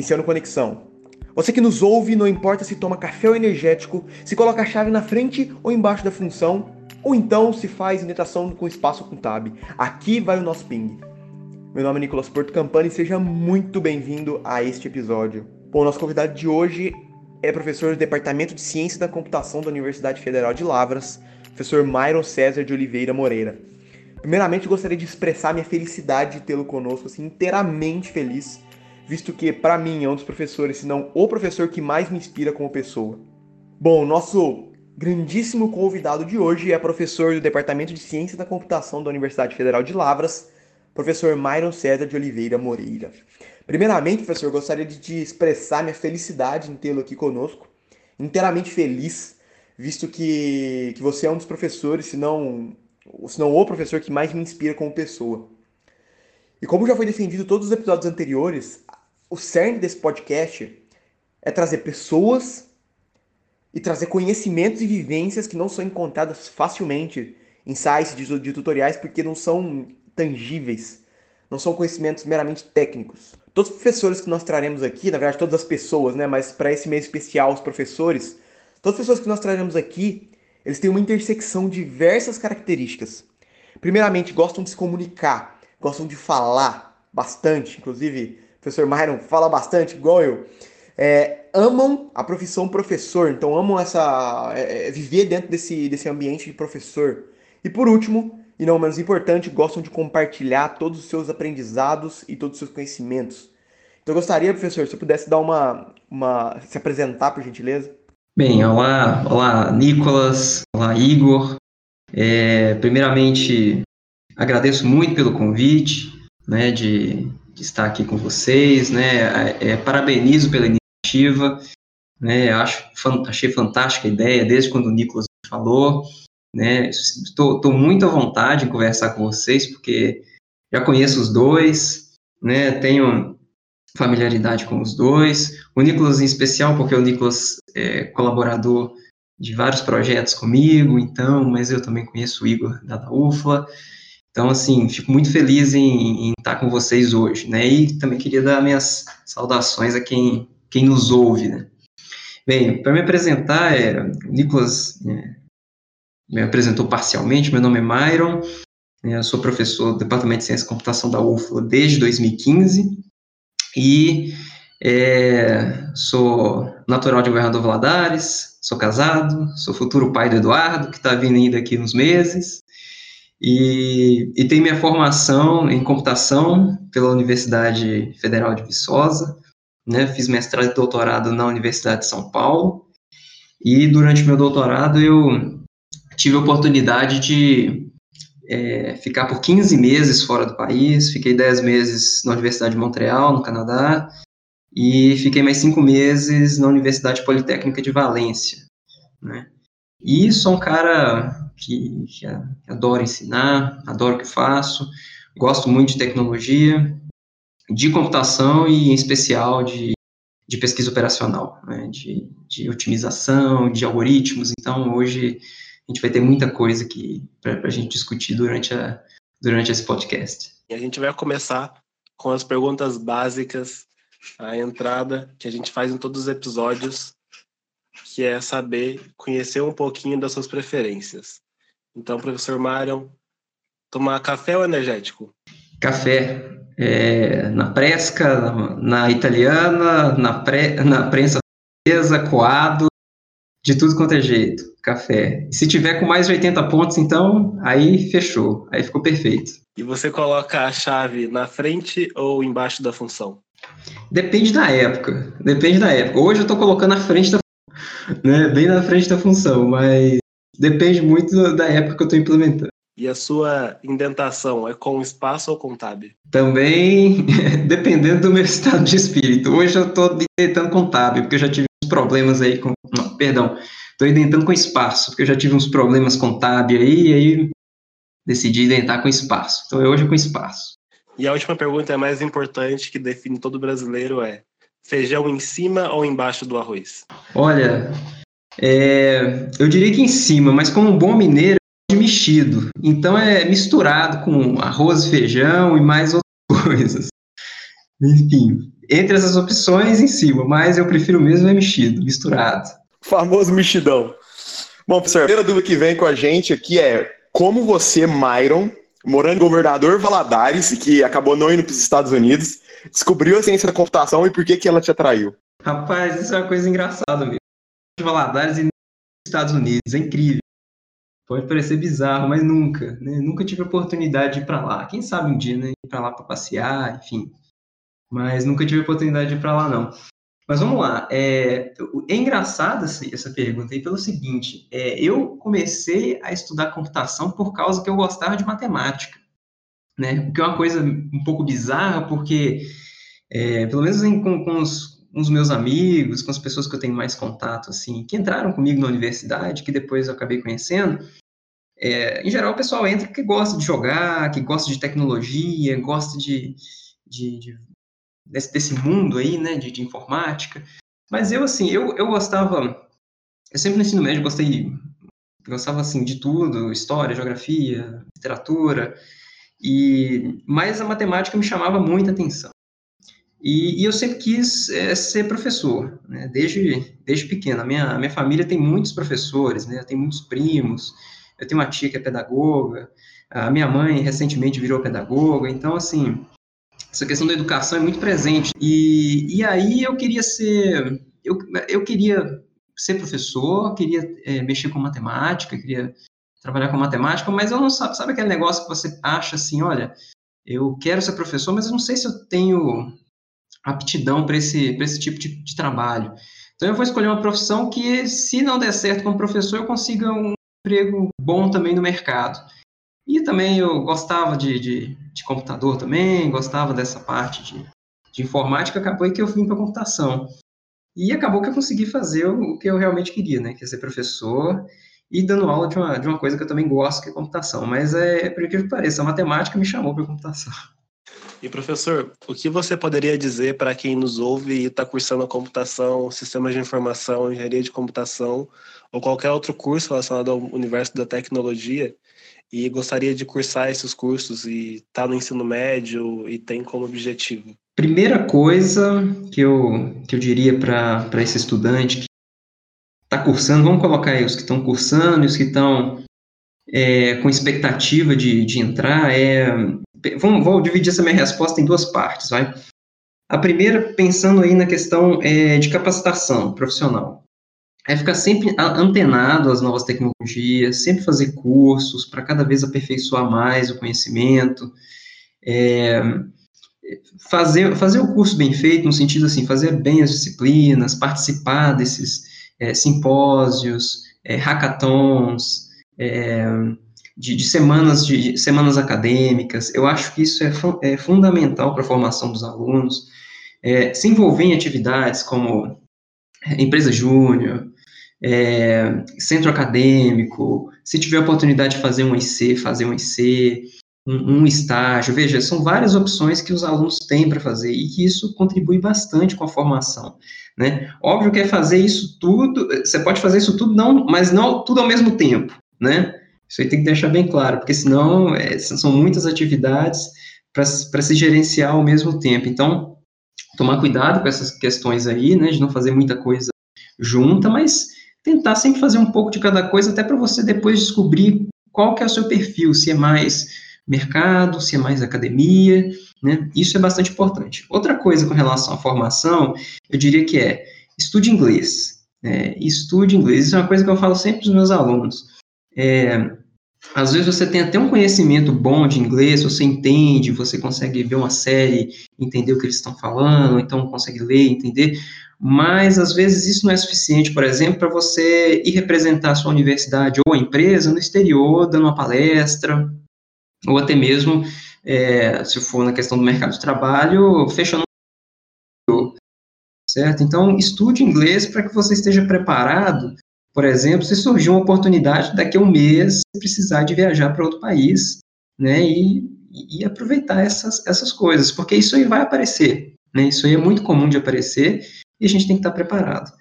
iniciando conexão. Você que nos ouve, não importa se toma café ou energético, se coloca a chave na frente ou embaixo da função, ou então se faz indentação com espaço com tab. Aqui vai o nosso ping. Meu nome é Nicolas Porto Campana e seja muito bem-vindo a este episódio. Bom, nosso convidado de hoje é professor do Departamento de Ciência da Computação da Universidade Federal de Lavras, professor Myron César de Oliveira Moreira. Primeiramente, gostaria de expressar minha felicidade de tê-lo conosco, assim, inteiramente feliz, visto que, para mim, é um dos professores, se não o professor que mais me inspira como pessoa. Bom, nosso grandíssimo convidado de hoje é professor do Departamento de Ciência da Computação da Universidade Federal de Lavras, professor Myron César de Oliveira Moreira. Primeiramente, professor, gostaria de te expressar minha felicidade em tê-lo aqui conosco, inteiramente feliz, visto que, que você é um dos professores, se não se não o professor que mais me inspira como pessoa. E como já foi defendido todos os episódios anteriores, o cerne desse podcast é trazer pessoas e trazer conhecimentos e vivências que não são encontradas facilmente em sites de, tutoriais porque não são tangíveis, não são conhecimentos meramente técnicos. Todos os professores que nós traremos aqui, na verdade todas as pessoas, né, mas para esse mês especial os professores, todas as pessoas que nós traremos aqui eles têm uma intersecção de diversas características. Primeiramente, gostam de se comunicar, gostam de falar bastante, inclusive professor Myron fala bastante, igual eu. É, amam a profissão professor, então amam essa é, é, viver dentro desse, desse ambiente de professor. E por último, e não menos importante, gostam de compartilhar todos os seus aprendizados e todos os seus conhecimentos. Então eu gostaria, professor, se você pudesse dar uma, uma se apresentar, por gentileza. Bem, olá, olá Nicolas, olá Igor. É, primeiramente, agradeço muito pelo convite, né, de, de estar aqui com vocês, né, é, parabenizo pela iniciativa, né, acho, achei fantástica a ideia, desde quando o Nicolas falou, né, estou muito à vontade em conversar com vocês, porque já conheço os dois, né, tenho familiaridade com os dois. O Nicolas em especial, porque o Nicolas é colaborador de vários projetos comigo, então, mas eu também conheço o Igor da UFLA. Então, assim, fico muito feliz em, em, estar com vocês hoje, né? E também queria dar minhas saudações a quem, quem nos ouve, né? Bem, para me apresentar, é, o Nicolas é, me apresentou parcialmente, meu nome é Myron, eu sou professor do Departamento de Ciência e Computação da UFLA desde 2015, e é, sou natural de Governador Valadares, sou casado, sou futuro pai do Eduardo, que está vindo ainda aqui uns meses, e, e tenho minha formação em computação pela Universidade Federal de Viçosa, né, fiz mestrado e doutorado na Universidade de São Paulo, e durante meu doutorado eu tive a oportunidade de é, ficar por 15 meses fora do país, fiquei 10 meses na Universidade de Montreal, no Canadá, e fiquei mais 5 meses na Universidade Politécnica de Valência, né? E sou um cara que, que adora ensinar, adoro o que faço, gosto muito de tecnologia, de computação e, em especial, de, de pesquisa operacional, né? de, de otimização, de algoritmos. Então, hoje a gente vai ter muita coisa aqui para a gente discutir durante, a, durante esse podcast. E a gente vai começar com as perguntas básicas, a entrada que a gente faz em todos os episódios, que é saber, conhecer um pouquinho das suas preferências. Então, professor Marion, tomar café ou energético? Café. É, na presca, na, na italiana, na, pre, na prensa francesa, coado, de tudo quanto é jeito, café. Se tiver com mais de 80 pontos, então, aí fechou, aí ficou perfeito. E você coloca a chave na frente ou embaixo da função? Depende da época, depende da época. Hoje eu estou colocando na frente da né, bem na frente da função, mas depende muito da época que eu estou implementando. E a sua indentação é com espaço ou com tab? Também dependendo do meu estado de espírito. Hoje eu estou tentando com tab, porque eu já tive problemas aí com. Não, perdão, estou identando com espaço, porque eu já tive uns problemas com tab aí, e aí decidi identar com espaço. Então hoje é com espaço. E a última pergunta é a mais importante, que define todo brasileiro, é feijão em cima ou embaixo do arroz? Olha, é, eu diria que em cima, mas como um bom mineiro, é mexido. Então é misturado com arroz, feijão e mais outras coisas. Enfim, entre essas opções em cima, mas eu prefiro mesmo é mexido, misturado. Famoso mexidão. Bom, professor, a primeira dúvida que vem com a gente aqui é como você, Myron, morando em Governador Valadares, e que acabou não indo para os Estados Unidos, descobriu a ciência da computação e por que, que ela te atraiu? Rapaz, isso é uma coisa engraçada mesmo. Valadares e Estados Unidos, é incrível. Pode parecer bizarro, mas nunca, né? Nunca tive oportunidade de ir para lá. Quem sabe um dia, né? Ir para lá para passear, enfim. Mas nunca tive oportunidade de ir para lá, não. Mas vamos lá. É, é engraçada essa pergunta aí pelo seguinte: é, eu comecei a estudar computação por causa que eu gostava de matemática, né? O que é uma coisa um pouco bizarra, porque é, pelo menos em, com, com os, os meus amigos, com as pessoas que eu tenho mais contato, assim, que entraram comigo na universidade, que depois eu acabei conhecendo, é, em geral o pessoal entra que gosta de jogar, que gosta de tecnologia, gosta de, de, de desse, desse, mundo aí, né, de, de, informática. Mas eu, assim, eu, eu gostava, eu sempre no ensino médio gostei, gostava, assim, de tudo, história, geografia, literatura, e, mas a matemática me chamava muita atenção. E, e, eu sempre quis é, ser professor, né? desde, desde pequeno. A minha, a minha família tem muitos professores, né? eu tenho muitos primos, eu tenho uma tia que é pedagoga, a minha mãe recentemente virou pedagoga, então, assim, essa questão da educação é muito presente. E, e aí eu queria ser, eu, eu queria ser professor, queria é, mexer com matemática, queria trabalhar com matemática, mas eu não sabe, sabe aquele negócio que você acha assim, olha, eu quero ser professor, mas eu não sei se eu tenho aptidão para esse, esse tipo de, de, trabalho. Então, eu vou escolher uma profissão que, se não der certo como professor, eu consiga um emprego bom também no mercado. E também eu gostava de, de, de computador também, gostava dessa parte de, de informática, acabou que eu vim para computação. E acabou que eu consegui fazer o, que eu realmente queria, né, que é ser professor e dando aula de uma, de uma coisa que eu também gosto, que é computação. Mas, é, por incrível que pareça, a matemática me chamou para computação. E professor, o que você poderia dizer para quem nos ouve e está cursando a computação, sistemas de informação, engenharia de computação ou qualquer outro curso relacionado ao universo da tecnologia e gostaria de cursar esses cursos e está no ensino médio e tem como objetivo? Primeira coisa que eu, que eu diria para esse estudante que está cursando, vamos colocar aí os que estão cursando e os que estão é, com expectativa de, de entrar, é Vamos, vou dividir essa minha resposta em duas partes, vai? A primeira, pensando aí na questão é, de capacitação profissional. É ficar sempre antenado às novas tecnologias, sempre fazer cursos para cada vez aperfeiçoar mais o conhecimento, é, fazer, fazer o curso bem feito, no sentido assim, fazer bem as disciplinas, participar desses é, simpósios, é, hackathons, é, de, de, semanas de semanas acadêmicas. Eu acho que isso é, fu é fundamental para a formação dos alunos. É, se envolver em atividades como empresa júnior, é, centro acadêmico, se tiver oportunidade de fazer um IC, fazer um IC, um, um estágio. Veja, são várias opções que os alunos têm para fazer e que isso contribui bastante com a formação. Né? Óbvio que é fazer isso tudo, você pode fazer isso tudo, não, mas não tudo ao mesmo tempo, né? Isso aí tem que deixar bem claro, porque senão é, são muitas atividades para se gerenciar ao mesmo tempo. Então, tomar cuidado com essas questões aí, né, de não fazer muita coisa junta, mas tentar sempre fazer um pouco de cada coisa, até para você depois descobrir qual que é o seu perfil, se é mais mercado, se é mais academia, né? Isso é bastante importante. Outra coisa com relação à formação, eu diria que é estude inglês. Né? Estude inglês. Isso é uma coisa que eu falo sempre para os meus alunos. É, às vezes você tem até um conhecimento bom de inglês, você entende, você consegue ver uma série, entender o que eles estão falando, então consegue ler, entender, mas às vezes isso não é suficiente, por exemplo, para você ir representar a sua universidade ou a empresa no exterior, dando uma palestra, ou até mesmo, é, se for na questão do mercado de trabalho, fechando certo? Então, estude inglês para que você esteja preparado por exemplo, se surgir uma oportunidade daqui a um mês, precisar de viajar para outro país, né, e, e aproveitar essas, essas coisas, porque isso aí vai aparecer, né, isso aí é muito comum de aparecer e a gente tem que estar preparado.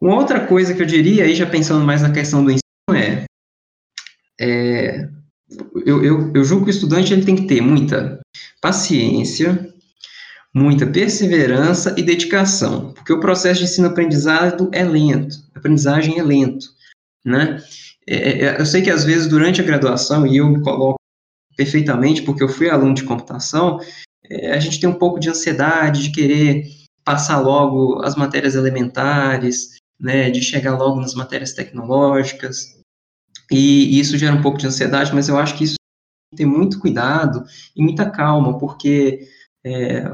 Uma outra coisa que eu diria, aí já pensando mais na questão do ensino, é, é eu, eu, eu julgo que o estudante ele tem que ter muita paciência, muita perseverança e dedicação, porque o processo de ensino-aprendizado é lento, a aprendizagem é lento, né? É, é, eu sei que às vezes durante a graduação, e eu me coloco perfeitamente, porque eu fui aluno de computação, é, a gente tem um pouco de ansiedade de querer passar logo as matérias elementares, né, de chegar logo nas matérias tecnológicas, e, isso gera um pouco de ansiedade, mas eu acho que isso tem muito cuidado e muita calma, porque é,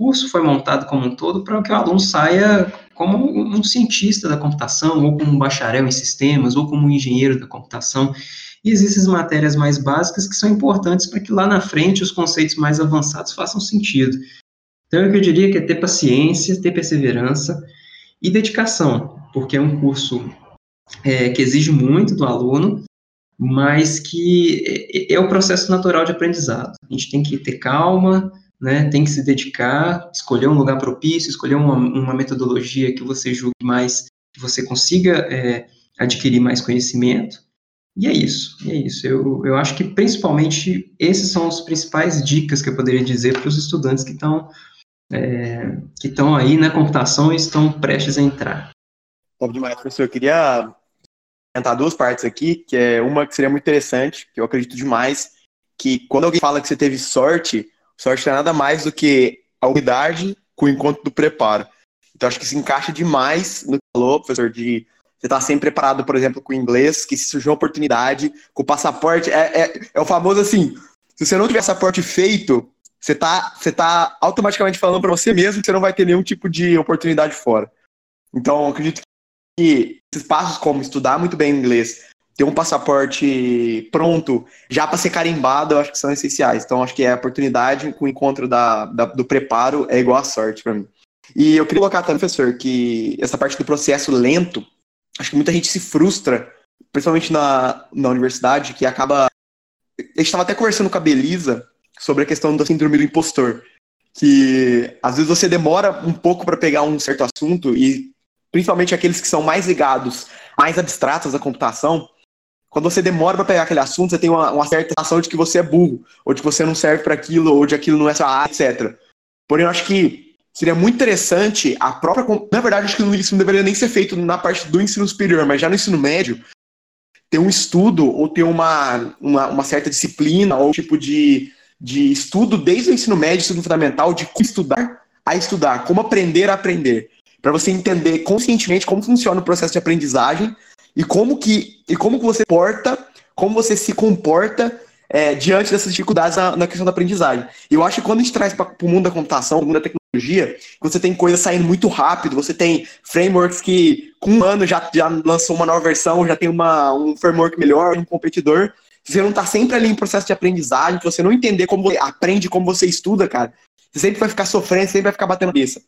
curso foi montado como um todo para que o aluno saia como um cientista da computação, ou como um bacharel em sistemas, ou como um engenheiro da computação. E existem as matérias mais básicas que são importantes para que lá na frente os conceitos mais avançados façam sentido. Então, eu diria que é ter paciência, ter perseverança e dedicação, porque é um curso é, que exige muito do aluno, mas que é, é, o processo natural de aprendizado. A gente tem que ter calma, né, tem que se dedicar, escolher um lugar propício, escolher uma, uma metodologia que você julgue mais, que você consiga é, adquirir mais conhecimento, e é isso, é isso. Eu, eu acho que principalmente esses são os principais dicas que eu poderia dizer para os estudantes que estão é, que estão aí na computação e estão prestes a entrar. Top demais, professor. Eu queria comentar duas partes aqui, que é uma que seria muito interessante, que eu acredito demais, que quando alguém fala que você teve sorte, sorte não é nada mais do que a unidade com o encontro do preparo. Então acho que se encaixa demais no que falou, professor, de você estar tá sempre preparado, por exemplo, com o inglês, que se surgiu uma oportunidade, com o passaporte, é, é, é o famoso assim, se você não tiver passaporte feito, você está você tá automaticamente falando para você mesmo que você não vai ter nenhum tipo de oportunidade fora. Então, acredito que esses passos como estudar muito bem inglês, ter um passaporte pronto, já para ser carimbado, eu acho que são essenciais. Então, acho que é a oportunidade com o encontro da, da do preparo é igual a sorte para mim. E eu queria colocar também, professor, que essa parte do processo lento, acho que muita gente se frustra, principalmente na, na universidade, que acaba. A gente estava até conversando com a Belisa sobre a questão da síndrome do impostor. Que às vezes você demora um pouco para pegar um certo assunto e principalmente aqueles que são mais ligados, mais abstratos da computação, quando você demora para pegar aquele assunto, você tem uma, uma certa sensação de que você é burro, ou de que você não serve para aquilo, ou de aquilo não é sua área, etc. Porém, eu acho que seria muito interessante a própria. Na verdade, acho que isso não deveria nem ser feito na parte do ensino superior, mas já no ensino médio, ter um estudo ou ter uma, uma, uma certa disciplina ou tipo de, de estudo desde o ensino médio, ensino fundamental, de como estudar a estudar, como aprender a aprender para você entender conscientemente como funciona o processo de aprendizagem e como que e como que você porta, como você se comporta é, diante dessas dificuldades na, na, questão da aprendizagem. Eu acho que quando a gente traz para o mundo da computação, o mundo da tecnologia, você tem coisas saindo muito rápido, você tem frameworks que com um ano já, já lançou uma nova versão, já tem uma, um framework melhor, um competidor. Se você não está sempre ali em processo de aprendizagem, se você não entender como você aprende, como você estuda, cara, você sempre vai ficar sofrendo, sempre vai ficar batendo cabeça.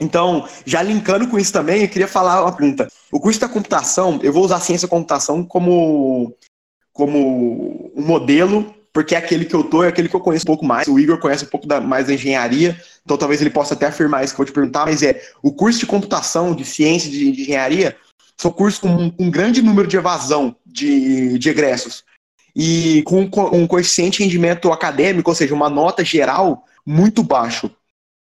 Então, já linkando com isso também, eu queria falar uma pergunta. O curso da computação, eu vou usar a ciência da computação como, como um modelo, porque é aquele que eu tô, é aquele que eu conheço um pouco mais. O Igor conhece um pouco da, mais da engenharia, então talvez ele possa até afirmar isso que eu vou te perguntar, mas é, o curso de computação, de ciência, de, de engenharia, são cursos com um, um, grande número de evasão de, de egressos. E com um coeficiente de rendimento acadêmico, ou seja, uma nota geral muito baixo.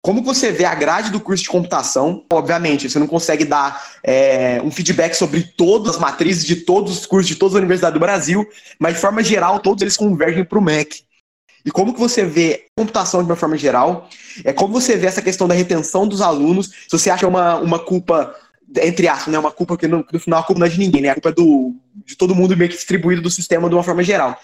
Como você vê a grade do curso de computação? Obviamente, você não consegue dar é, um feedback sobre todas as matrizes de todos os cursos de todas as universidades do Brasil, mas de forma geral, todos eles convergem para o MEC. E como que você vê computação de uma forma geral? É como você vê essa questão da retenção dos alunos? Se você acha uma, uma culpa, entre aspas, né, uma culpa que no, no final a culpa não é de ninguém, né? A culpa é do, de todo mundo meio que distribuído do sistema de uma forma geral.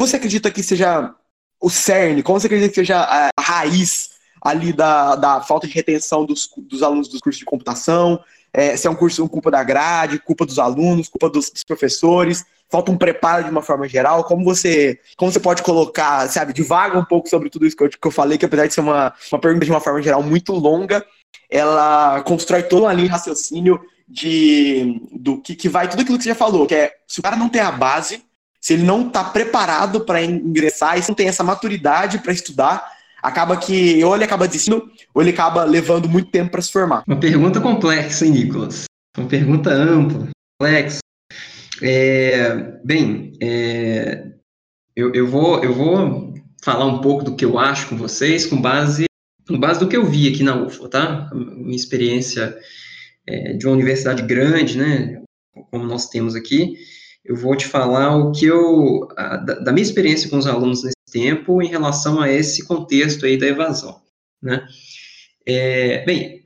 Você acredita que seja o cerne? Como você acredita que seja a, a raiz ali da, da falta de retenção dos, dos alunos dos cursos de computação, é, se é um curso culpa da grade, culpa dos alunos, culpa dos, dos, professores, falta um preparo de uma forma geral, como você, como você pode colocar, sabe, devaga um pouco sobre tudo isso que eu, que eu falei, que apesar de ser uma, uma pergunta de uma forma geral muito longa, ela constrói toda uma linha de raciocínio de, do que, que vai tudo aquilo que você já falou, que é, se o cara não tem a base, se ele não está preparado para ingressar, e se não tem essa maturidade para estudar, acaba que ou ele acaba desistindo, ou ele acaba levando muito tempo para se formar. Uma pergunta complexa, hein, Nicolas? Uma pergunta ampla, complexa. É, bem, é, eu, eu, vou, eu vou falar um pouco do que eu acho com vocês, com base com base do que eu vi aqui na UFA, tá? Minha experiência é, de uma universidade grande, né, como nós temos aqui, eu vou te falar o que eu, a, da, minha experiência com os alunos nesse tempo em relação a esse contexto aí da evasão, né? É, bem,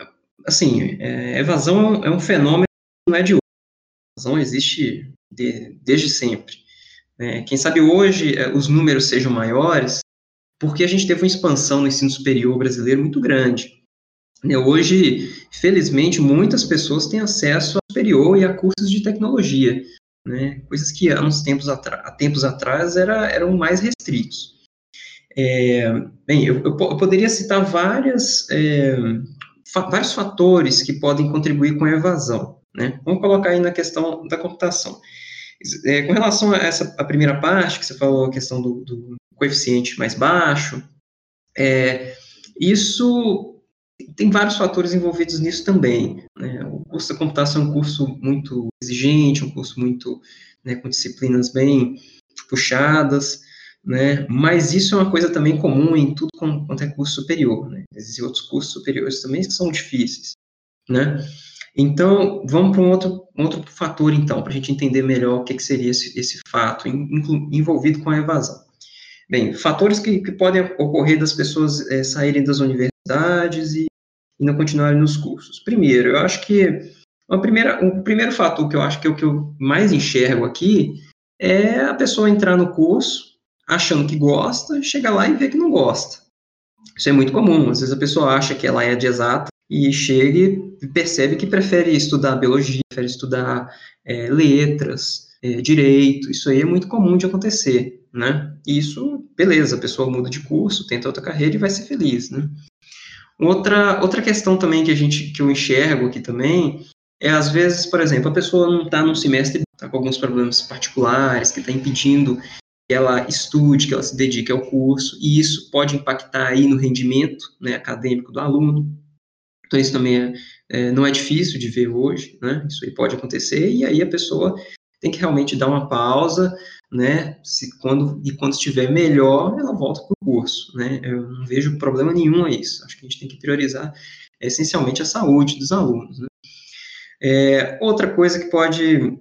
assim, é, evasão é um fenômeno que não é de hoje, evasão existe de, desde sempre. Né? Quem sabe hoje é, os números sejam maiores, porque a gente teve uma expansão no ensino superior brasileiro muito grande. Né? Hoje, felizmente, muitas pessoas têm acesso ao superior e a cursos de tecnologia, né? coisas que há tempos, tempos atrás era, eram mais restritos. É, bem, eu, eu, poderia citar várias, é, fa vários fatores que podem contribuir com a evasão. Né? Vamos colocar aí na questão da computação. É, com relação a essa a primeira parte, que você falou, a questão do, do coeficiente mais baixo, é, isso tem vários fatores envolvidos nisso também. Né? O curso da computação é um curso muito exigente, um curso muito né, com disciplinas bem puxadas, né? Mas isso é uma coisa também comum em tudo quanto é curso superior, né? Existem outros cursos superiores também que são difíceis, né? Então, vamos para um outro, um outro fator, então, para a gente entender melhor o que, que seria esse, esse fato envolvido com a evasão. Bem, fatores que, que podem ocorrer das pessoas é, saírem das universidades e, e, não continuarem nos cursos. Primeiro, eu acho que uma primeira, primeiro fator que eu acho que é o que eu mais enxergo aqui é a pessoa entrar no curso achando que gosta, chega lá e vê que não gosta. Isso é muito comum. Às vezes a pessoa acha que ela é de exata e chega e percebe que prefere estudar biologia, prefere estudar é, letras, é, direito. Isso aí é muito comum de acontecer, né? Isso, beleza, a pessoa muda de curso, tenta outra carreira e vai ser feliz, né? Outra, outra questão também que a gente que eu enxergo aqui também é às vezes, por exemplo, a pessoa não está num semestre, está com alguns problemas particulares que está impedindo que ela estude, que ela se dedique ao curso, e isso pode impactar aí no rendimento né, acadêmico do aluno. Então, isso também é, é, não é difícil de ver hoje, né? Isso aí pode acontecer, e aí a pessoa tem que realmente dar uma pausa, né? Se quando e quando estiver melhor, ela volta para o curso, né? Eu não vejo problema nenhum a isso. Acho que a gente tem que priorizar essencialmente a saúde dos alunos. Né? É, outra coisa que pode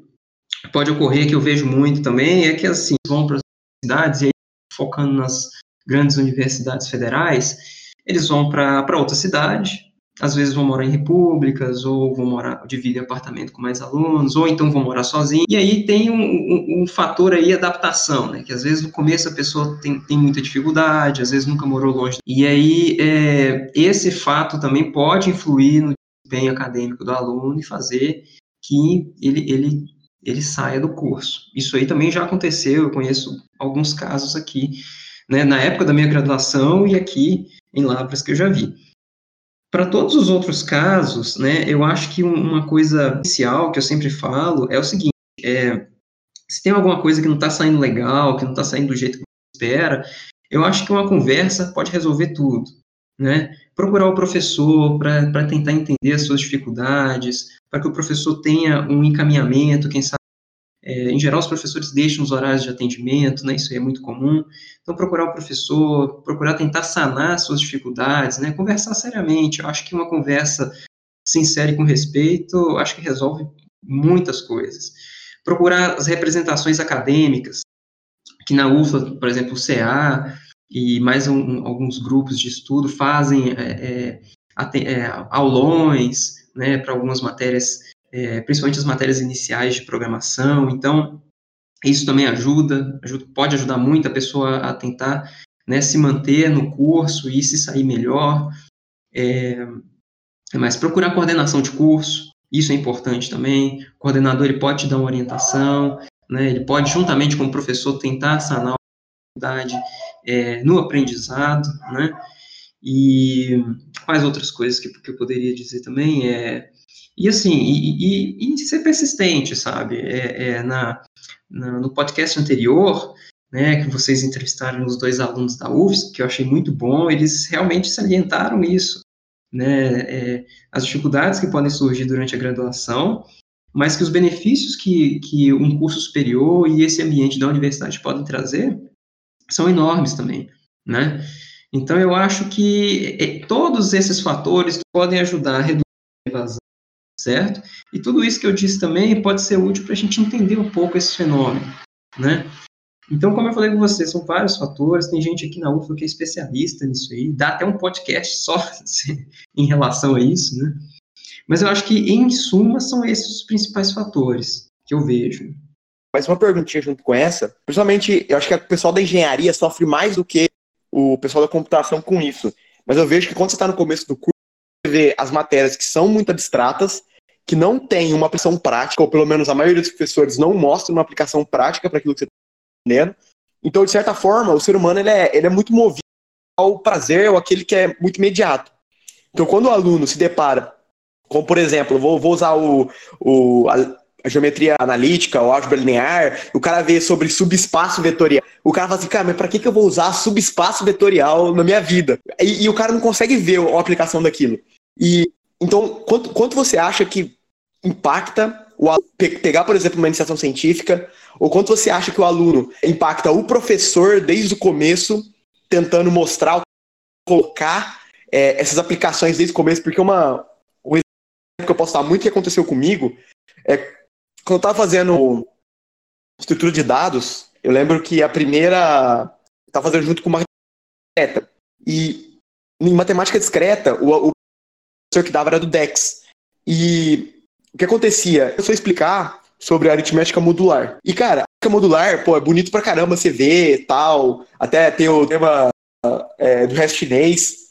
pode ocorrer que eu vejo muito também é que assim vão para cidades, e aí, focando nas grandes universidades federais, eles vão para outra cidade, às vezes vão morar em repúblicas, ou vão morar, dividem apartamento com mais alunos, ou então vão morar sozinhos, e aí tem um, um, um, fator aí, adaptação, né, que às vezes no começo a pessoa tem, tem muita dificuldade, às vezes nunca morou longe, e aí é, esse fato também pode influir no desempenho acadêmico do aluno e fazer que ele, ele ele saia do curso. Isso aí também já aconteceu, eu conheço alguns casos aqui, né, na época da minha graduação e aqui em Lavras que eu já vi. Para todos os outros casos, né, eu acho que uma coisa inicial que eu sempre falo é o seguinte, é, se tem alguma coisa que não está saindo legal, que não está saindo do jeito que você espera, eu acho que uma conversa pode resolver tudo, né? Procurar o professor para tentar entender as suas dificuldades, para que o professor tenha um encaminhamento, quem sabe é, em geral, os professores deixam os horários de atendimento, né, isso é muito comum. Então, procurar o professor, procurar tentar sanar suas dificuldades, né, conversar seriamente. Eu acho que uma conversa sincera e com respeito, acho que resolve muitas coisas. Procurar as representações acadêmicas, que na UFLA, por exemplo, o CA e mais um, alguns grupos de estudo fazem é, é, é aulões né, para algumas matérias é, principalmente as matérias iniciais de programação. Então, isso também ajuda, ajuda pode ajudar muito a pessoa a tentar né, se manter no curso e se sair melhor. É, mas procurar coordenação de curso, isso é importante também. O coordenador ele pode te dar uma orientação, né, ele pode, juntamente com o professor, tentar sanar a dificuldade é, no aprendizado, né? E quais outras coisas que, que eu poderia dizer também é e assim, e, e, e ser persistente, sabe? É, é na, na, no podcast anterior, né, que vocês entrevistaram os dois alunos da UFS, que eu achei muito bom, eles realmente salientaram isso, né, é, as dificuldades que podem surgir durante a graduação, mas que os benefícios que, que um curso superior e esse ambiente da universidade podem trazer são enormes também, né? Então, eu acho que é, todos esses fatores podem ajudar a reduzir a evasão, certo? E tudo isso que eu disse também pode ser útil para a gente entender um pouco esse fenômeno, né? Então, como eu falei com você, são vários fatores. Tem gente aqui na UFLA que é especialista nisso aí. Dá até um podcast só em relação a isso, né? Mas eu acho que, em suma, são esses os principais fatores que eu vejo. Mais uma perguntinha junto com essa. Principalmente, eu acho que o pessoal da engenharia sofre mais do que o pessoal da computação com isso. Mas eu vejo que quando você está no começo do curso, você vê as matérias que são muito abstratas, que não tem uma aplicação prática, ou pelo menos a maioria dos professores não mostra uma aplicação prática para aquilo que você entendendo. Então, de certa forma, o ser humano ele é, ele é muito movido ao prazer, ou aquele que é muito imediato. Então, quando o aluno se depara, como por exemplo, vou, vou usar o, o, geometria analítica, o álgebra linear, o cara vê sobre subespaço vetorial. O cara fala assim, cara, mas pra que, que eu vou usar subespaço vetorial na minha vida? E, e o cara não consegue ver a aplicação daquilo. E então, quanto, quanto você acha que impacta o pegar, por exemplo, uma iniciação científica, ou quanto você acha que o aluno impacta o professor desde o começo, tentando mostrar, colocar é, essas aplicações desde o começo, porque uma, um exemplo que eu posso dar muito que aconteceu comigo é quando eu estava fazendo estrutura de dados, eu lembro que a primeira estava fazendo junto com uma discreta. E em matemática discreta, o, o professor que dava era do DEX. E o que acontecia? Eu só explicar sobre aritmética modular. E, cara, a modular, pô, é bonito pra caramba você ver tal. Até tem o tema é, do resto chinês.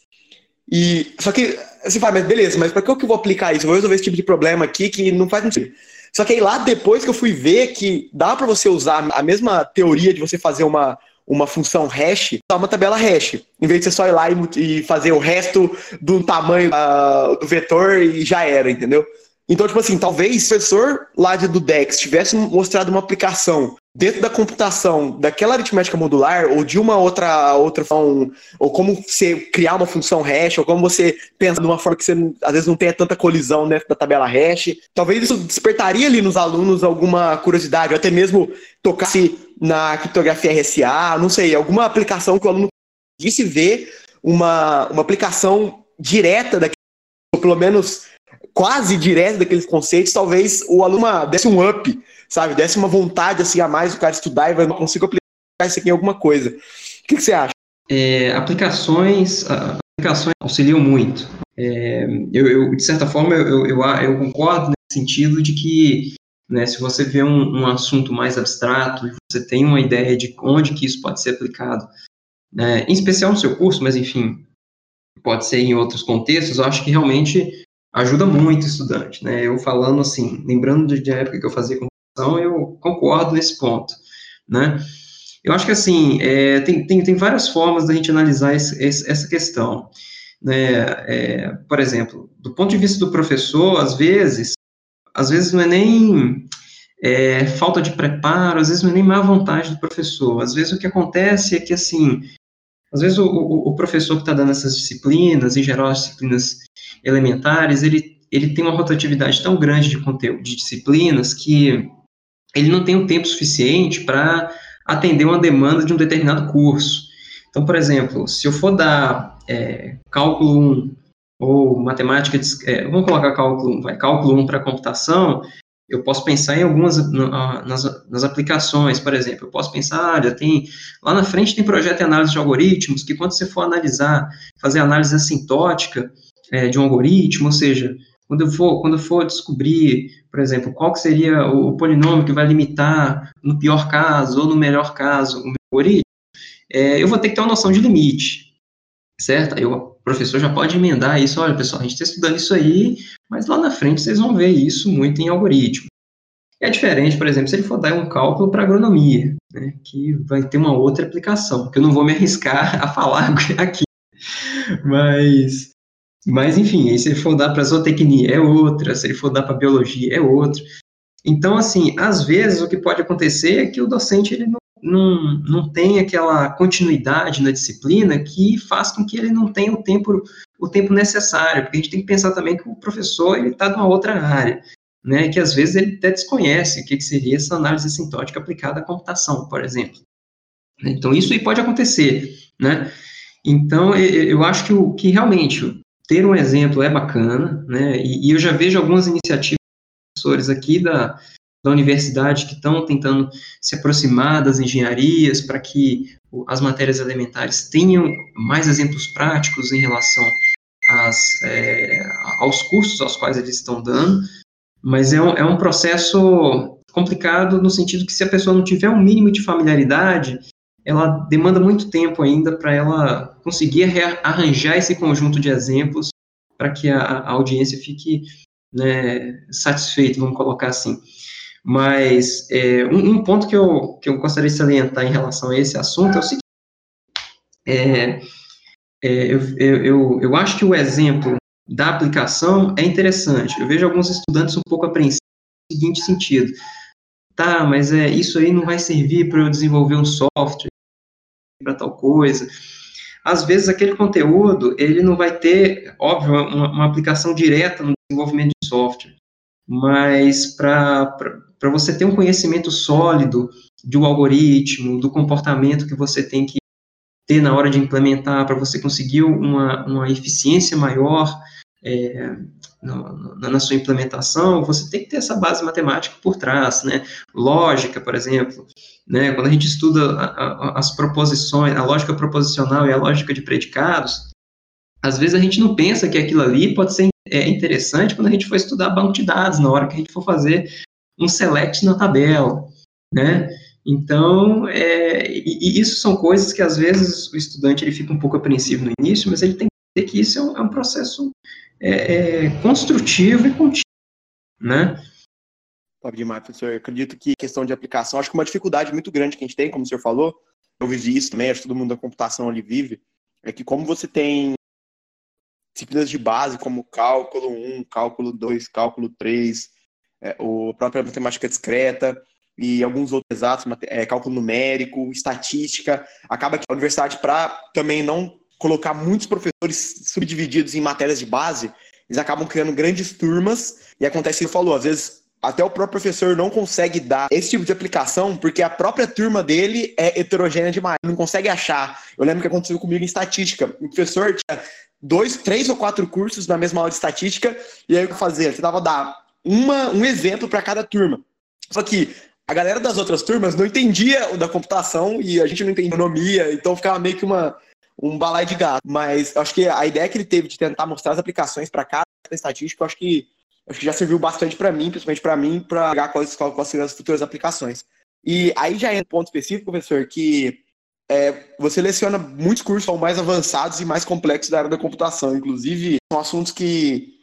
E, só que você fala, mas beleza, mas pra que eu vou aplicar isso? Eu vou resolver esse tipo de problema aqui que não faz sentido. Só que aí lá depois que eu fui ver que dá para você usar a mesma teoria de você fazer uma, uma função hash, dá uma tabela hash. Em vez de você só ir lá e, e fazer o resto do tamanho uh, do vetor e já era, entendeu? Então, tipo assim, talvez o professor lá do DEX tivesse mostrado uma aplicação dentro da computação daquela aritmética modular ou de uma outra outra função, ou como você criar uma função hash, ou como você pensa de uma forma que você às vezes não tenha tanta colisão dentro da tabela hash, talvez isso despertaria ali nos alunos alguma curiosidade, ou até mesmo tocasse na criptografia RSA, não sei, alguma aplicação que o aluno conseguisse ver uma, uma aplicação direta daquele, ou pelo menos quase direto daqueles conceitos, talvez o aluno desse um up, sabe? Desse uma vontade assim a mais do cara estudar e vai não consigo aplicar isso aqui em alguma coisa. O que, que você acha? É, aplicações, aplicações auxiliam muito. É, eu, eu, de certa forma, eu, eu, eu, concordo nesse sentido de que né, se você vê um, um, assunto mais abstrato e você tem uma ideia de onde que isso pode ser aplicado, né, em especial no seu curso, mas enfim, pode ser em outros contextos, eu acho que realmente ajuda muito o estudante, né? Eu falando assim, lembrando de época que eu fazia computação, eu concordo nesse ponto, né? Eu acho que assim, é, tem, tem, tem várias formas da gente analisar esse, esse, essa questão, né? É, por exemplo, do ponto de vista do professor, às vezes, às vezes não é nem é, falta de preparo, às vezes não é nem má vontade do professor, às vezes o que acontece é que assim, às vezes o, o, o professor que está dando essas disciplinas, em geral as disciplinas elementares, ele, ele tem uma rotatividade tão grande de conteúdo, de disciplinas, que ele não tem o um tempo suficiente para atender uma demanda de um determinado curso. Então, por exemplo, se eu for dar é, cálculo 1 ou matemática, é, vamos colocar cálculo 1, vai, cálculo 1 para computação, eu posso pensar em algumas nas, nas aplicações, por exemplo, eu posso pensar, olha, tem lá na frente tem projeto de análise de algoritmos que quando você for analisar, fazer análise assintótica, é, de um algoritmo, ou seja, quando eu for, quando eu for descobrir, por exemplo, qual que seria o polinômio que vai limitar, no pior caso ou no melhor caso, o meu algoritmo, é, eu vou ter que ter uma noção de limite, certo? Aí o professor já pode emendar isso, olha, pessoal, a gente está estudando isso aí, mas lá na frente vocês vão ver isso muito em algoritmo. É diferente, por exemplo, se ele for dar um cálculo para agronomia, né, que vai ter uma outra aplicação, que eu não vou me arriscar a falar aqui. Mas mas, enfim, se ele for dar para zootecnia é outra, se ele for dar para biologia é outra. Então, assim, às vezes o que pode acontecer é que o docente ele não, não, não tem aquela continuidade na disciplina que faz com que ele não tenha o tempo, o tempo necessário, porque a gente tem que pensar também que o professor está numa outra área, né, que às vezes ele até desconhece o que, que seria essa análise assintótica aplicada à computação, por exemplo. Então, isso aí pode acontecer, né? Então, eu acho que, o, que realmente ter um exemplo é bacana, né? E, e eu já vejo algumas iniciativas professores aqui da, da universidade que estão tentando se aproximar das engenharias para que as matérias elementares tenham mais exemplos práticos em relação às, é, aos cursos aos quais eles estão dando, mas é um, é um processo complicado no sentido que se a pessoa não tiver um mínimo de familiaridade, ela demanda muito tempo ainda para ela conseguir arranjar esse conjunto de exemplos para que a, a, audiência fique né, satisfeita, vamos colocar assim. Mas é, um, um, ponto que eu, que eu gostaria de salientar em relação a esse assunto é o seguinte: é, é, eu, eu, eu acho que o exemplo da aplicação é interessante. Eu vejo alguns estudantes um pouco apreensivos no seguinte sentido: tá, mas é, isso aí não vai servir para eu desenvolver um software, para tal coisa. Às vezes, aquele conteúdo, ele não vai ter, óbvio, uma, uma aplicação direta no desenvolvimento de software, mas para você ter um conhecimento sólido do algoritmo, do comportamento que você tem que ter na hora de implementar, para você conseguir uma, uma eficiência maior é, na, na, sua implementação, você tem que ter essa base matemática por trás, né? Lógica, por exemplo, né? Quando a gente estuda a, a, as proposições, a lógica proposicional e a lógica de predicados, às vezes a gente não pensa que aquilo ali pode ser é, interessante quando a gente for estudar banco de dados, na hora que a gente for fazer um select na tabela, né? Então, é, e, e, isso são coisas que às vezes o estudante ele fica um pouco apreensivo no início, mas ele tem que entender que isso é um, é um processo é, é, construtivo e contínuo, né? Top demais, professor. Eu acredito que questão de aplicação, acho que uma dificuldade muito grande que a gente tem, como o senhor falou, eu vivi isso também, acho que todo mundo da computação ali vive, é que como você tem disciplinas de base como cálculo 1, cálculo 2, cálculo 3, é, o própria matemática discreta e alguns outros exatos, é, cálculo numérico, estatística, acaba que a universidade, para também não colocar muitos professores subdivididos em matérias de base, eles acabam criando grandes turmas e acontece o que falou, às vezes até o próprio professor não consegue dar esse tipo de aplicação porque a própria turma dele é heterogênea demais, não consegue achar. Eu lembro que aconteceu comigo em estatística. O professor tinha dois, três ou quatro cursos na mesma aula de estatística e aí o que fazia? Ele tentava dar uma, um exemplo para cada turma. Só que a galera das outras turmas não entendia o da computação e a gente não entendia economia, então ficava meio que uma, um balai de gato. Mas acho que a ideia que ele teve de tentar mostrar as aplicações para cada estatística, acho que, acho que já serviu bastante para mim, principalmente para mim, para pegar quais, quais seriam as futuras aplicações. E aí já entra um ponto específico, professor, que é, você leciona muitos cursos são mais avançados e mais complexos da área da computação. Inclusive, são assuntos que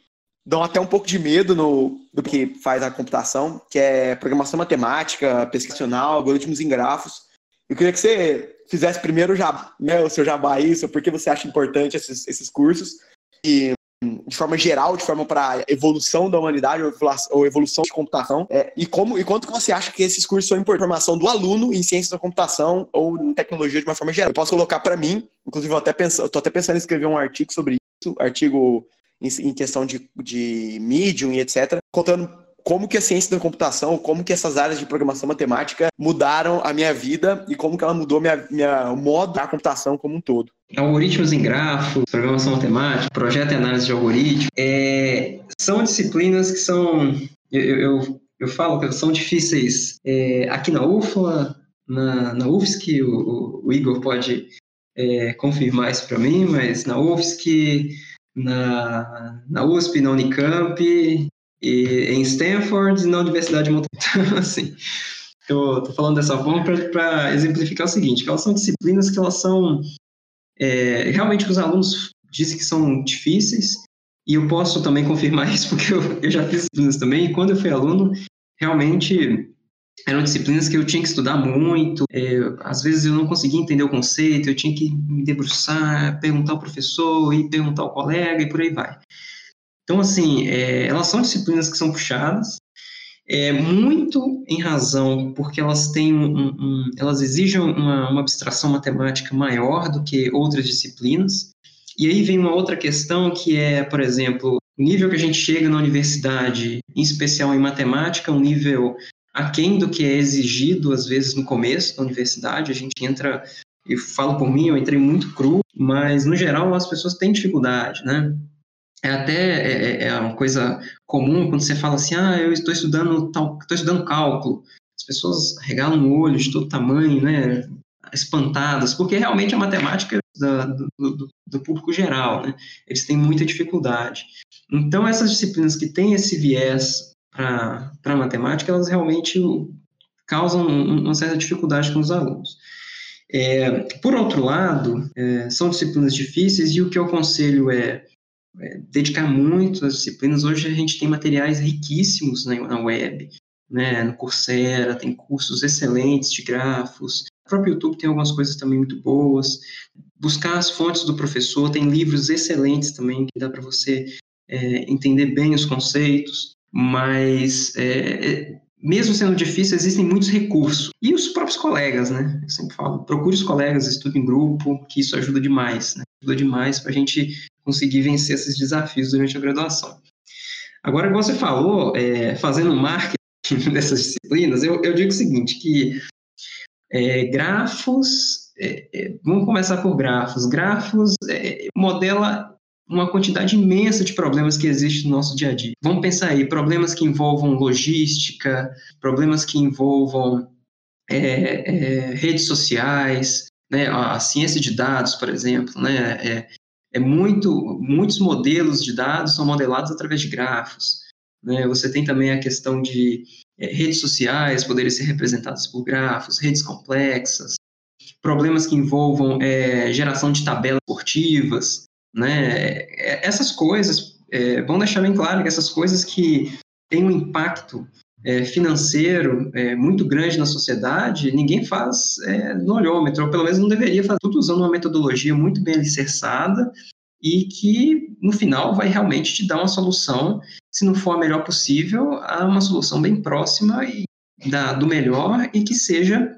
dão até um pouco de medo no, do que faz a computação, que é programação matemática, pesquisacional, algoritmos em grafos. Eu queria que você fizesse primeiro já, né, o seu jabá isso, por que você acha importante esses, esses cursos, e de forma geral, de forma para evolução da humanidade ou evolução de computação, é, e como e quanto que você acha que esses cursos são importantes formação do aluno em ciências da computação ou em tecnologia de uma forma geral. Eu posso colocar para mim, inclusive eu até penso, estou até pensando em escrever um artigo sobre isso, artigo em, em questão de, de Medium e etc, contando como que a ciência da computação, como que essas áreas de programação matemática mudaram a minha vida e como que ela mudou minha, minha, o modo da computação como um todo. Algoritmos em grafos, programação matemática, projeto e análise de algoritmos, é, são disciplinas que são, eu, eu, eu falo que são difíceis é, aqui na UFLA, na, na UFSC, o, o Igor pode é, confirmar isso para mim, mas na UFSC, na, na USP, na Unicamp, e, em Stanford, na Universidade de Montana, assim. Eu tô falando dessa forma para exemplificar o seguinte, elas são disciplinas que elas são é, realmente os alunos dizem que são difíceis, e eu posso também confirmar isso porque eu, eu já fiz disciplinas também, e quando eu fui aluno, realmente eram disciplinas que eu tinha que estudar muito, é, às vezes eu não conseguia entender o conceito, eu tinha que me debruçar, perguntar ao professor, e perguntar ao colega, e por aí vai. Então, assim, é, elas são disciplinas que são puxadas, é, muito em razão porque elas têm um, um, elas exigem uma, uma abstração matemática maior do que outras disciplinas. E aí vem uma outra questão que é, por exemplo, o nível que a gente chega na universidade, em especial em matemática, um nível aquém do que é exigido, às vezes, no começo da universidade. A gente entra e falo por mim, eu entrei muito cru, mas no geral as pessoas têm dificuldade, né? É até é, é, é uma coisa comum quando você fala assim, ah, eu estou estudando tal, estou estudando cálculo. As pessoas regalam o olho de todo tamanho, né? Espantadas, porque realmente a matemática da, do, do, do, público geral, né? Eles têm muita dificuldade. Então, essas disciplinas que têm esse viés para a matemática, elas realmente causam uma certa dificuldade com os alunos. É, por outro lado, é, são disciplinas difíceis e o que eu aconselho é, é, dedicar muito às disciplinas. Hoje a gente tem materiais riquíssimos na, na web, né, no Coursera, tem cursos excelentes de grafos, o próprio YouTube tem algumas coisas também muito boas. Buscar as fontes do professor, tem livros excelentes também que dá para você é, entender bem os conceitos, mas é, é, mesmo sendo difícil, existem muitos recursos. E os próprios colegas, né? Eu sempre falo, procure os colegas, estude em grupo, que isso ajuda demais, né? Ajuda demais para a gente conseguir vencer esses desafios durante a graduação. Agora, como você falou, é, fazendo marketing dessas disciplinas, eu, eu digo o seguinte, que é, grafos, é, é vamos começar por grafos. Grafos é, modela uma quantidade imensa de problemas que existem no nosso dia a dia. Vamos pensar aí, problemas que envolvam logística, problemas que envolvam é, redes sociais, né, a ciência de dados, por exemplo, né, é, muito, muitos modelos de dados são modelados através de grafos. Né, você tem também a questão de é, redes sociais poderem ser representadas por grafos, redes complexas, problemas que envolvam é, geração de tabelas esportivas, né? É, essas coisas, é, vão deixar bem claro que essas coisas que têm um impacto é, financeiro é, muito grande na sociedade, ninguém faz é, no olhômetro, ou pelo menos não deveria fazer, tudo usando uma metodologia muito bem alicerçada e que, no final, vai realmente te dar uma solução, se não for a melhor possível, a uma solução bem próxima e da, do melhor e que seja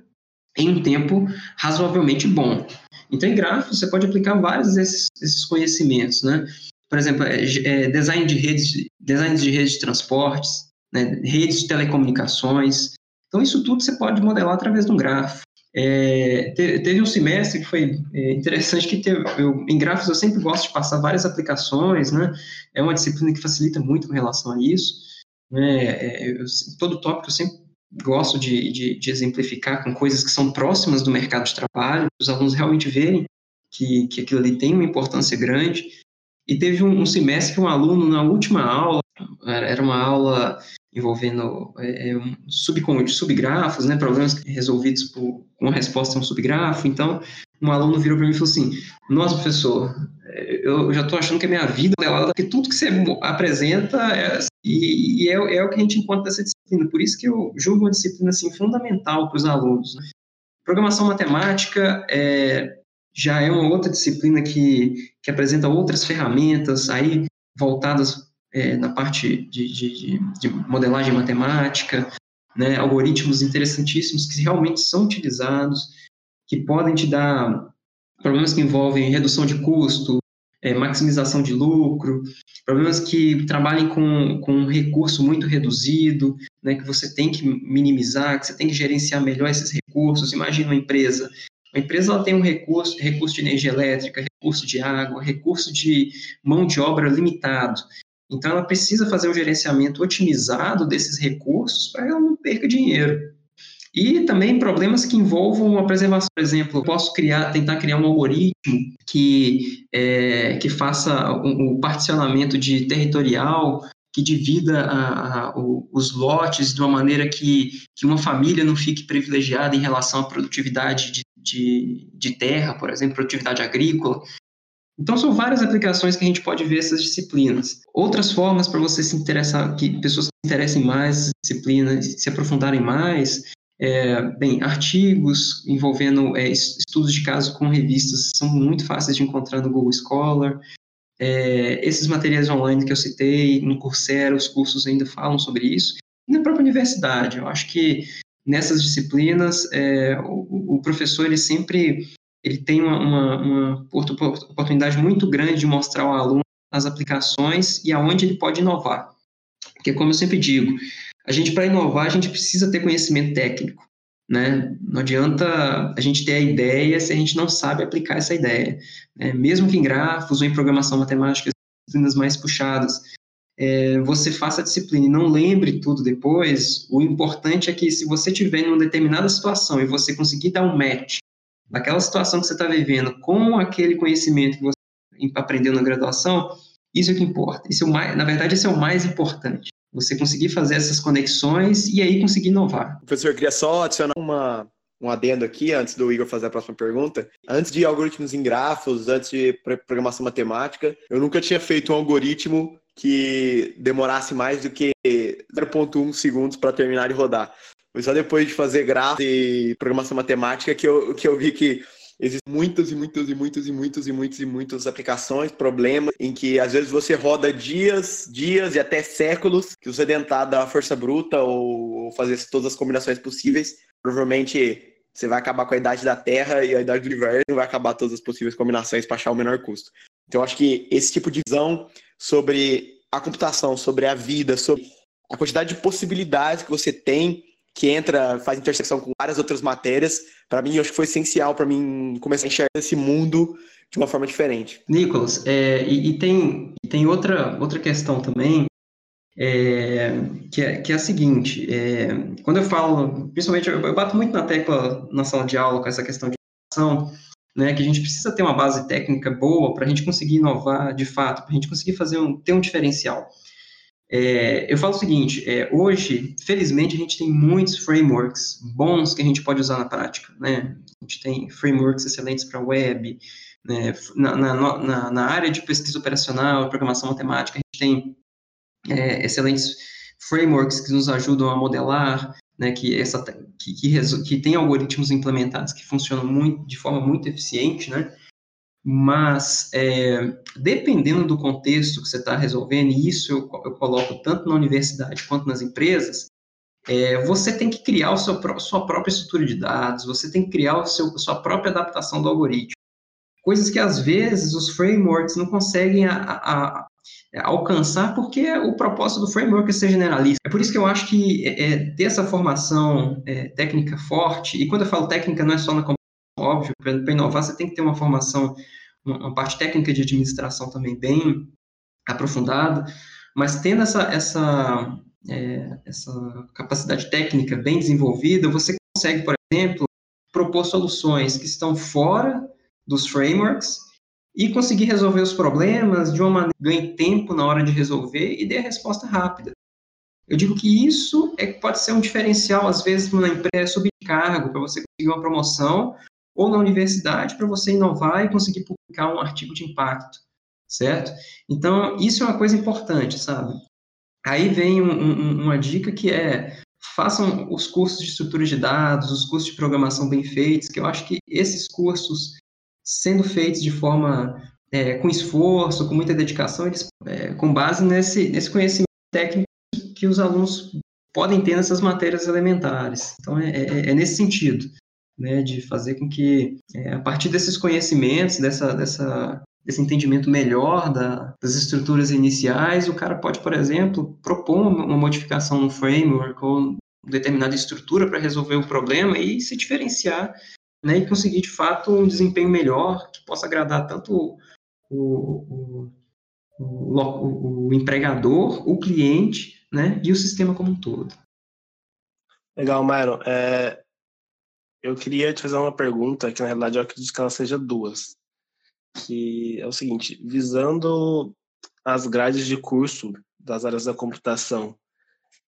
em um tempo razoavelmente bom. Então, em gráficos, você pode aplicar vários desses, conhecimentos, né? Por exemplo, é, é, design de redes, design de redes de transportes, né? redes de telecomunicações. Então, isso tudo você pode modelar através de um gráfico. É, teve um semestre que foi é, interessante que teve, eu, em gráficos eu sempre gosto de passar várias aplicações, né? É uma disciplina que facilita muito com relação a isso. Né? É, eu, todo tópico eu sempre gosto de, de, de, exemplificar com coisas que são próximas do mercado de trabalho, os alunos realmente verem que, que aquilo ali tem uma importância grande. E teve um, um semestre que um aluno, na última aula, era uma aula envolvendo é, é sub, subgrafos, né, problemas resolvidos por uma resposta a um subgrafo. Então, um aluno virou para mim e falou assim: Nossa, professor, eu já estou achando que a minha vida é modelada, porque tudo que você apresenta é, e, e é, é, o que a gente encontra nessa disciplina. Por isso que eu julgo uma disciplina assim, fundamental para os alunos. Né? Programação matemática é, já é uma outra disciplina que, que apresenta outras ferramentas aí voltadas é, na parte de, de, de, modelagem matemática, né, algoritmos interessantíssimos que realmente são utilizados, que podem te dar problemas que envolvem redução de custo, é, maximização de lucro, problemas que trabalhem com, com um recurso muito reduzido, né, que você tem que minimizar, que você tem que gerenciar melhor esses recursos. Imagina uma empresa. A empresa ela tem um recurso, recurso de energia elétrica, recurso de água, recurso de mão de obra limitado. Então, ela precisa fazer um gerenciamento otimizado desses recursos para ela não perca dinheiro. E também problemas que envolvam a preservação. Por exemplo, eu posso criar, tentar criar um algoritmo que, é, que faça o um, um particionamento de territorial que divida a, a, os lotes de uma maneira que, que uma família não fique privilegiada em relação à produtividade de, de, de terra, por exemplo, produtividade agrícola. Então, são várias aplicações que a gente pode ver essas disciplinas. Outras formas para você se interessar, que pessoas se interessem mais disciplinas, se aprofundarem mais, é, bem, artigos envolvendo é, estudos de caso com revistas são muito fáceis de encontrar no Google Scholar. É, esses materiais online que eu citei, no Coursera, os cursos ainda falam sobre isso. E na própria universidade, eu acho que nessas disciplinas, é, o, o, professor ele sempre ele tem uma, uma, uma oportunidade muito grande de mostrar ao aluno as aplicações e aonde ele pode inovar. Porque, como eu sempre digo, a gente, para inovar, a gente precisa ter conhecimento técnico. Né? Não adianta a gente ter a ideia se a gente não sabe aplicar essa ideia. Né? Mesmo que em grafos ou em programação matemática, disciplinas mais puxadas, é, você faça a disciplina e não lembre tudo depois, o importante é que se você tiver em uma determinada situação e você conseguir dar um match daquela situação que você está vivendo com aquele conhecimento que você aprendeu na graduação, isso é o que importa. Isso é o mais, na verdade, esse é o mais importante. Você conseguir fazer essas conexões e aí conseguir inovar. Professor, queria só adicionar uma, um adendo aqui, antes do Igor fazer a próxima pergunta. Antes de algoritmos em grafos, antes de programação matemática, eu nunca tinha feito um algoritmo que demorasse mais do que 0.1 segundos para terminar de rodar. Foi só depois de fazer grafos e programação matemática que eu, que eu vi que Existem muitas e muitas e muitas e muitas e muitas e muitas aplicações, problemas, em que às vezes você roda dias, dias e até séculos, que você tentar dar força bruta ou fazer todas as combinações possíveis, provavelmente você vai acabar com a idade da Terra e a idade do universo vai acabar todas as possíveis combinações para achar o menor custo. Então, eu acho que esse tipo de visão sobre a computação, sobre a vida, sobre a quantidade de possibilidades que você tem que entra, faz intersecção com várias outras matérias. Para mim, eu acho que foi essencial para mim começar a enxergar esse mundo de uma forma diferente. Nicolas, é, e, e, tem, tem outra, outra questão também, é, que, é, que é a seguinte: é, quando eu falo, principalmente, eu, eu, bato muito na tecla na sala de aula com essa questão de inovação, né, que a gente precisa ter uma base técnica boa para a gente conseguir inovar de fato, para a gente conseguir fazer um, ter um diferencial. É, eu falo o seguinte, é, hoje, felizmente, a gente tem muitos frameworks bons que a gente pode usar na prática, né? A gente tem frameworks excelentes para web, né? na, na, na, na, área de pesquisa operacional, programação matemática, a gente tem é, excelentes frameworks que nos ajudam a modelar, né? Que, essa, que, que, que tem algoritmos implementados que funcionam muito, de forma muito eficiente, né? Mas é, dependendo do contexto que você está resolvendo, e isso eu, eu, coloco tanto na universidade quanto nas empresas, é, você tem que criar o seu, sua própria estrutura de dados, você tem que criar o seu, sua própria adaptação do algoritmo. Coisas que às vezes os frameworks não conseguem a, a, a alcançar porque o propósito do framework é ser generalista. É por isso que eu acho que é, é ter essa formação é, técnica forte, e quando eu falo técnica não é só na óbvio, para inovar você tem que ter uma formação, uma, parte técnica de administração também bem aprofundada, mas tendo essa, essa, é, essa capacidade técnica bem desenvolvida, você consegue, por exemplo, propor soluções que estão fora dos frameworks e conseguir resolver os problemas de uma maneira que ganhe tempo na hora de resolver e dê a resposta rápida. Eu digo que isso é pode ser um diferencial, às vezes, na empresa subcargo, para você conseguir uma promoção ou na universidade para você inovar e conseguir publicar um artigo de impacto, certo? Então, isso é uma coisa importante, sabe? Aí vem um, um, uma dica que é façam os cursos de estrutura de dados, os cursos de programação bem feitos, que eu acho que esses cursos, sendo feitos de forma é, com esforço, com muita dedicação, eles, é, com base nesse, nesse conhecimento técnico que os alunos podem ter nessas matérias elementares. Então, é, é, é nesse sentido né, de fazer com que, é, a partir desses conhecimentos, dessa, dessa, desse entendimento melhor da, das estruturas iniciais, o cara pode, por exemplo, propor uma, modificação no framework ou determinada estrutura para resolver o problema e se diferenciar né, e conseguir, de fato, um desempenho melhor que possa agradar tanto o, o, o, o empregador, o cliente né, e o sistema como um todo. Legal, Myron. É, eu queria te fazer uma pergunta, que na realidade eu acredito que ela seja duas. Que é o seguinte, visando as grades de curso das áreas da computação,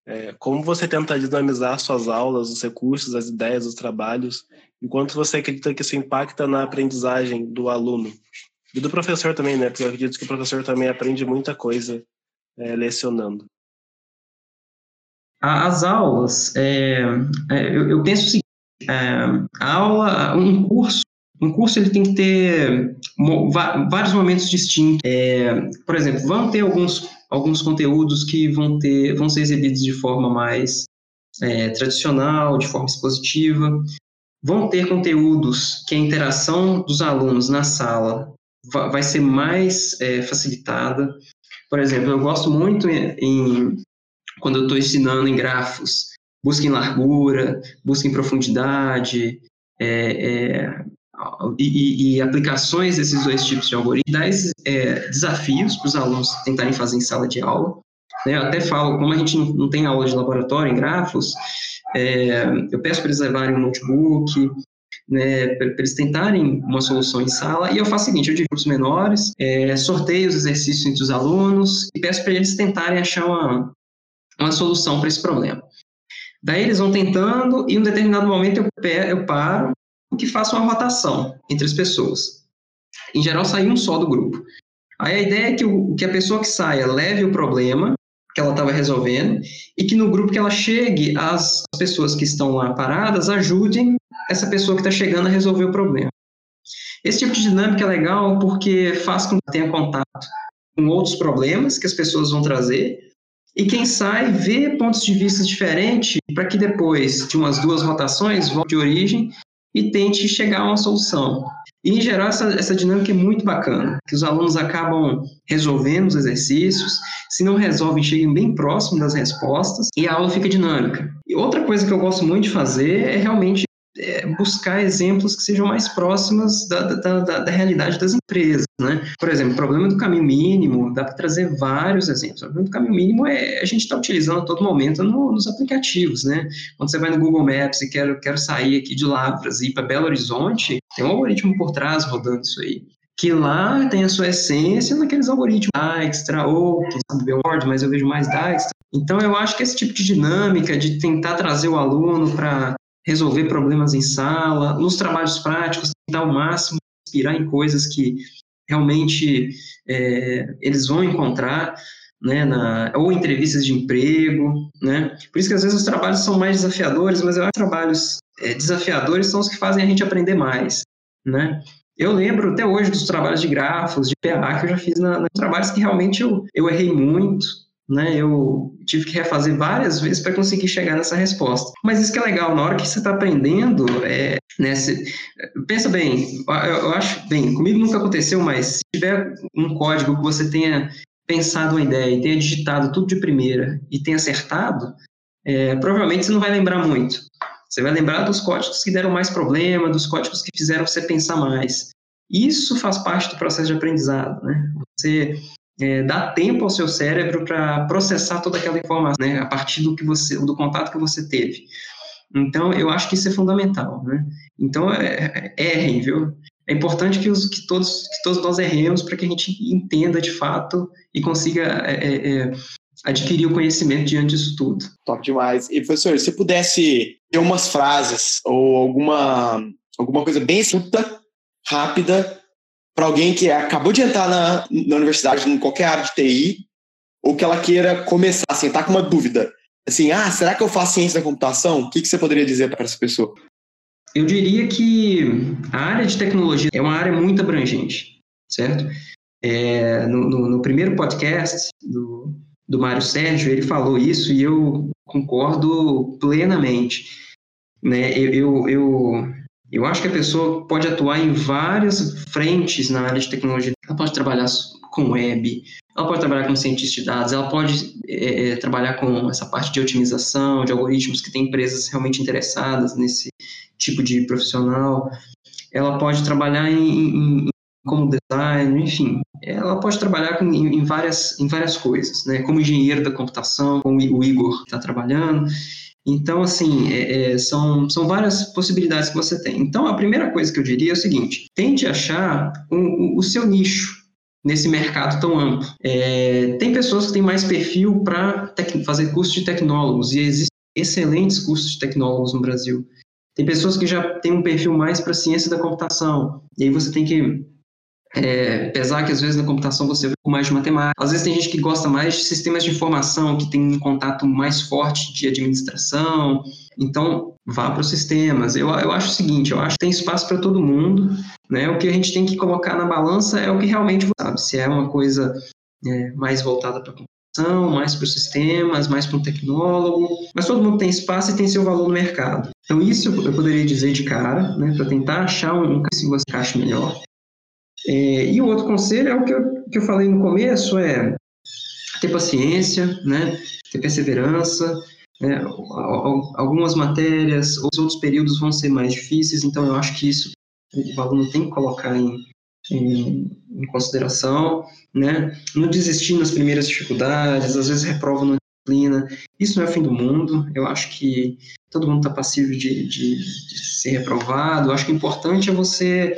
é, como você tenta dinamizar suas aulas, os recursos, as ideias, os trabalhos, e quanto você acredita que isso impacta na aprendizagem do aluno? E do professor também, né? Porque eu acredito que o professor também aprende muita coisa é, lecionando. As aulas, é, é eu, eu, penso o seguinte, é, aula, um curso, um curso ele tem que ter vários momentos distintos. É, por exemplo, vão ter alguns, alguns conteúdos que vão ter, vão ser exibidos de forma mais é, tradicional, de forma expositiva. Vão ter conteúdos que a interação dos alunos na sala vai ser mais é, facilitada. Por exemplo, eu gosto muito em, em quando eu estou ensinando em grafos, busca em largura, busca em profundidade, é, é, e, e, aplicações desses dois tipos de algoritmos, é, desafios para os alunos tentarem fazer em sala de aula. Né? Eu até falo, como a gente não, tem aula de laboratório em grafos, é, eu peço para eles levarem um notebook, né, para eles tentarem uma solução em sala, e eu faço o seguinte, eu divido grupos menores, é, sorteio os exercícios entre os alunos, e peço para eles tentarem achar uma, uma solução para esse problema. Daí eles vão tentando, e em um determinado momento eu, eu paro que faço uma rotação entre as pessoas. Em geral, sai um só do grupo. Aí a ideia é que, o, que a pessoa que saia leve o problema que ela estava resolvendo e que no grupo que ela chegue, as pessoas que estão lá paradas ajudem essa pessoa que está chegando a resolver o problema. Esse tipo de dinâmica é legal porque faz com que tenha contato com outros problemas que as pessoas vão trazer e quem sai vê pontos de vista diferentes para que depois de umas duas rotações volte de origem e tente chegar a uma solução. E, em geral, essa, essa dinâmica é muito bacana, que os alunos acabam resolvendo os exercícios, se não resolvem, chegam bem próximo das respostas e a aula fica dinâmica. E outra coisa que eu gosto muito de fazer é realmente é, buscar exemplos que sejam mais próximos da, da, da, da, realidade das empresas, né? Por exemplo, o problema do caminho mínimo, dá para trazer vários exemplos. O problema do caminho mínimo é a gente está utilizando a todo momento no, nos aplicativos, né? Quando você vai no Google Maps e quer quero sair aqui de Lavras e ir para Belo Horizonte, tem um algoritmo por trás rodando isso aí que lá tem a sua essência naqueles algoritmos da extra ou quem sabe Billboard, mas eu vejo mais da extra. Então eu acho que esse tipo de dinâmica de tentar trazer o aluno para resolver problemas em sala, nos trabalhos práticos, tentar ao máximo inspirar em coisas que realmente é, eles vão encontrar, né, na, ou entrevistas de emprego, né, por isso que às vezes os trabalhos são mais desafiadores, mas eu acho que os trabalhos é, desafiadores são os que fazem a gente aprender mais, né, eu lembro até hoje dos trabalhos de grafos, de PA que eu já fiz na, na trabalhos que realmente eu, eu errei muito, né? Eu tive que refazer várias vezes para conseguir chegar nessa resposta. Mas isso que é legal, na hora que você está aprendendo, é, né, você, pensa bem, eu, eu, acho, bem, comigo nunca aconteceu, mas se tiver um código que você tenha pensado uma ideia e tenha digitado tudo de primeira e tenha acertado, é, provavelmente você não vai lembrar muito. Você vai lembrar dos códigos que deram mais problema, dos códigos que fizeram você pensar mais. Isso faz parte do processo de aprendizado, né? Você é, dá tempo ao seu cérebro para processar toda aquela informação, né, a partir do que você, do contato que você teve. Então, eu acho que isso é fundamental, né? Então, é, é, errem, viu? É importante que, os, que, todos, que todos nós erremos para que a gente entenda de fato e consiga é, é, é, adquirir o conhecimento diante disso tudo. Top demais. E, professor, se pudesse ter umas frases ou alguma, alguma coisa bem curta, rápida, para alguém que acabou de entrar na, na universidade, em qualquer área de TI, ou que ela queira começar, assim, tá com uma dúvida. Assim, ah, será que eu faço ciência da computação? O que, que você poderia dizer para essa pessoa? Eu diria que a área de tecnologia é uma área muito abrangente, certo? É, no, no, no, primeiro podcast do, do Mário Sérgio, ele falou isso e eu concordo plenamente. Né? Eu, eu, eu, eu acho que a pessoa pode atuar em várias frentes na área de tecnologia. Ela pode trabalhar com web, ela pode trabalhar como cientista de dados, ela pode é, é, trabalhar com essa parte de otimização, de algoritmos, que tem empresas realmente interessadas nesse tipo de profissional. Ela pode trabalhar em, em como design, enfim, ela pode trabalhar com, em, várias, em várias coisas, né? Como engenheiro da computação, como o Igor está trabalhando. Então, assim, é, é, são, são várias possibilidades que você tem. Então, a primeira coisa que eu diria é o seguinte: tente achar um, o seu nicho nesse mercado tão amplo. É, tem pessoas que têm mais perfil para fazer curso de tecnólogos, e existem excelentes cursos de tecnólogos no Brasil. Tem pessoas que já têm um perfil mais para ciência da computação, e aí você tem que é, apesar que às vezes na computação você vê mais de matemática, às vezes tem gente que gosta mais de sistemas de informação, que tem um contato mais forte de administração, então vá para os sistemas. Eu, eu acho o seguinte, eu acho que tem espaço para todo mundo, né? O que a gente tem que colocar na balança é o que realmente você sabe, se é uma coisa é, mais voltada para a computação, mais para os sistemas, mais para um tecnólogo, mas todo mundo tem espaço e tem seu valor no mercado. Então isso eu poderia dizer de cara, né, para tentar achar um, que você encaixe melhor. É, e o outro conselho é o que eu, que eu falei no começo, é ter paciência, né? ter perseverança, Né? Algumas matérias, os outros períodos vão ser mais difíceis, então eu acho que isso o aluno tem que colocar em, em, em consideração, né? Não desistir nas primeiras dificuldades, às vezes reprova na disciplina. Isso não é o fim do mundo. Eu acho que todo mundo está passível de, de, de, ser reprovado. Eu acho que o importante é você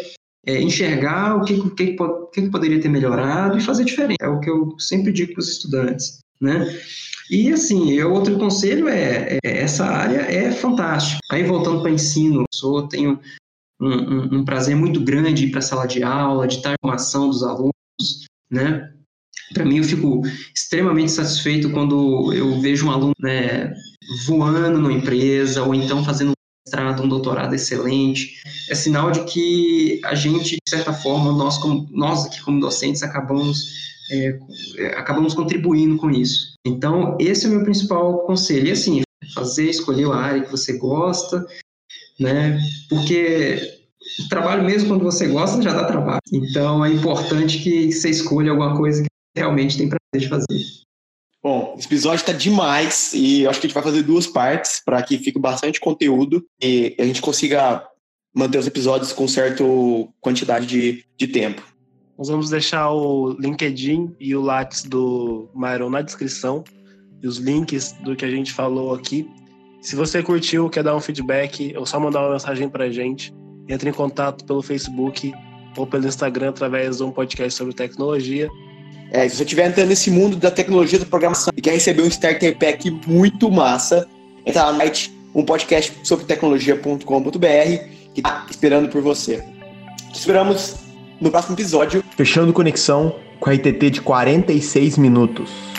é, enxergar o que, o, que, o que poderia ter melhorado e fazer diferente. É o que eu sempre digo para os estudantes, né? E assim, eu, outro conselho é, é, essa área é fantástica. Aí voltando para ensino, eu tenho um, um, um, prazer muito grande ir para a sala de aula, de estar em formação dos alunos, né? Para mim, eu fico extremamente satisfeito quando eu vejo um aluno né, voando numa empresa ou então fazendo um doutorado excelente. É sinal de que a gente, de certa forma, nós, como, nós aqui como docentes, acabamos, é, acabamos contribuindo com isso. Então, esse é o meu principal conselho. E assim, fazer, escolher a área que você gosta, né? Porque o trabalho mesmo quando você gosta já dá trabalho. Então é importante que você escolha alguma coisa que realmente tem prazer de fazer. Bom, esse episódio está demais e acho que a gente vai fazer duas partes para que fique bastante conteúdo e a gente consiga manter os episódios com certa quantidade de, de tempo. Nós vamos deixar o LinkedIn e o Lattes do Myron na descrição e os links do que a gente falou aqui. Se você curtiu, quer dar um feedback, ou só mandar uma mensagem para a gente, entre em contato pelo Facebook ou pelo Instagram através de um podcast sobre tecnologia. É, se você estiver entrando nesse mundo da tecnologia da programação e quer receber um Starter Pack muito massa, entra lá no site um podcast sobre tecnologia.com.br que está esperando por você. Te esperamos no próximo episódio. Fechando conexão com a ITT de 46 minutos.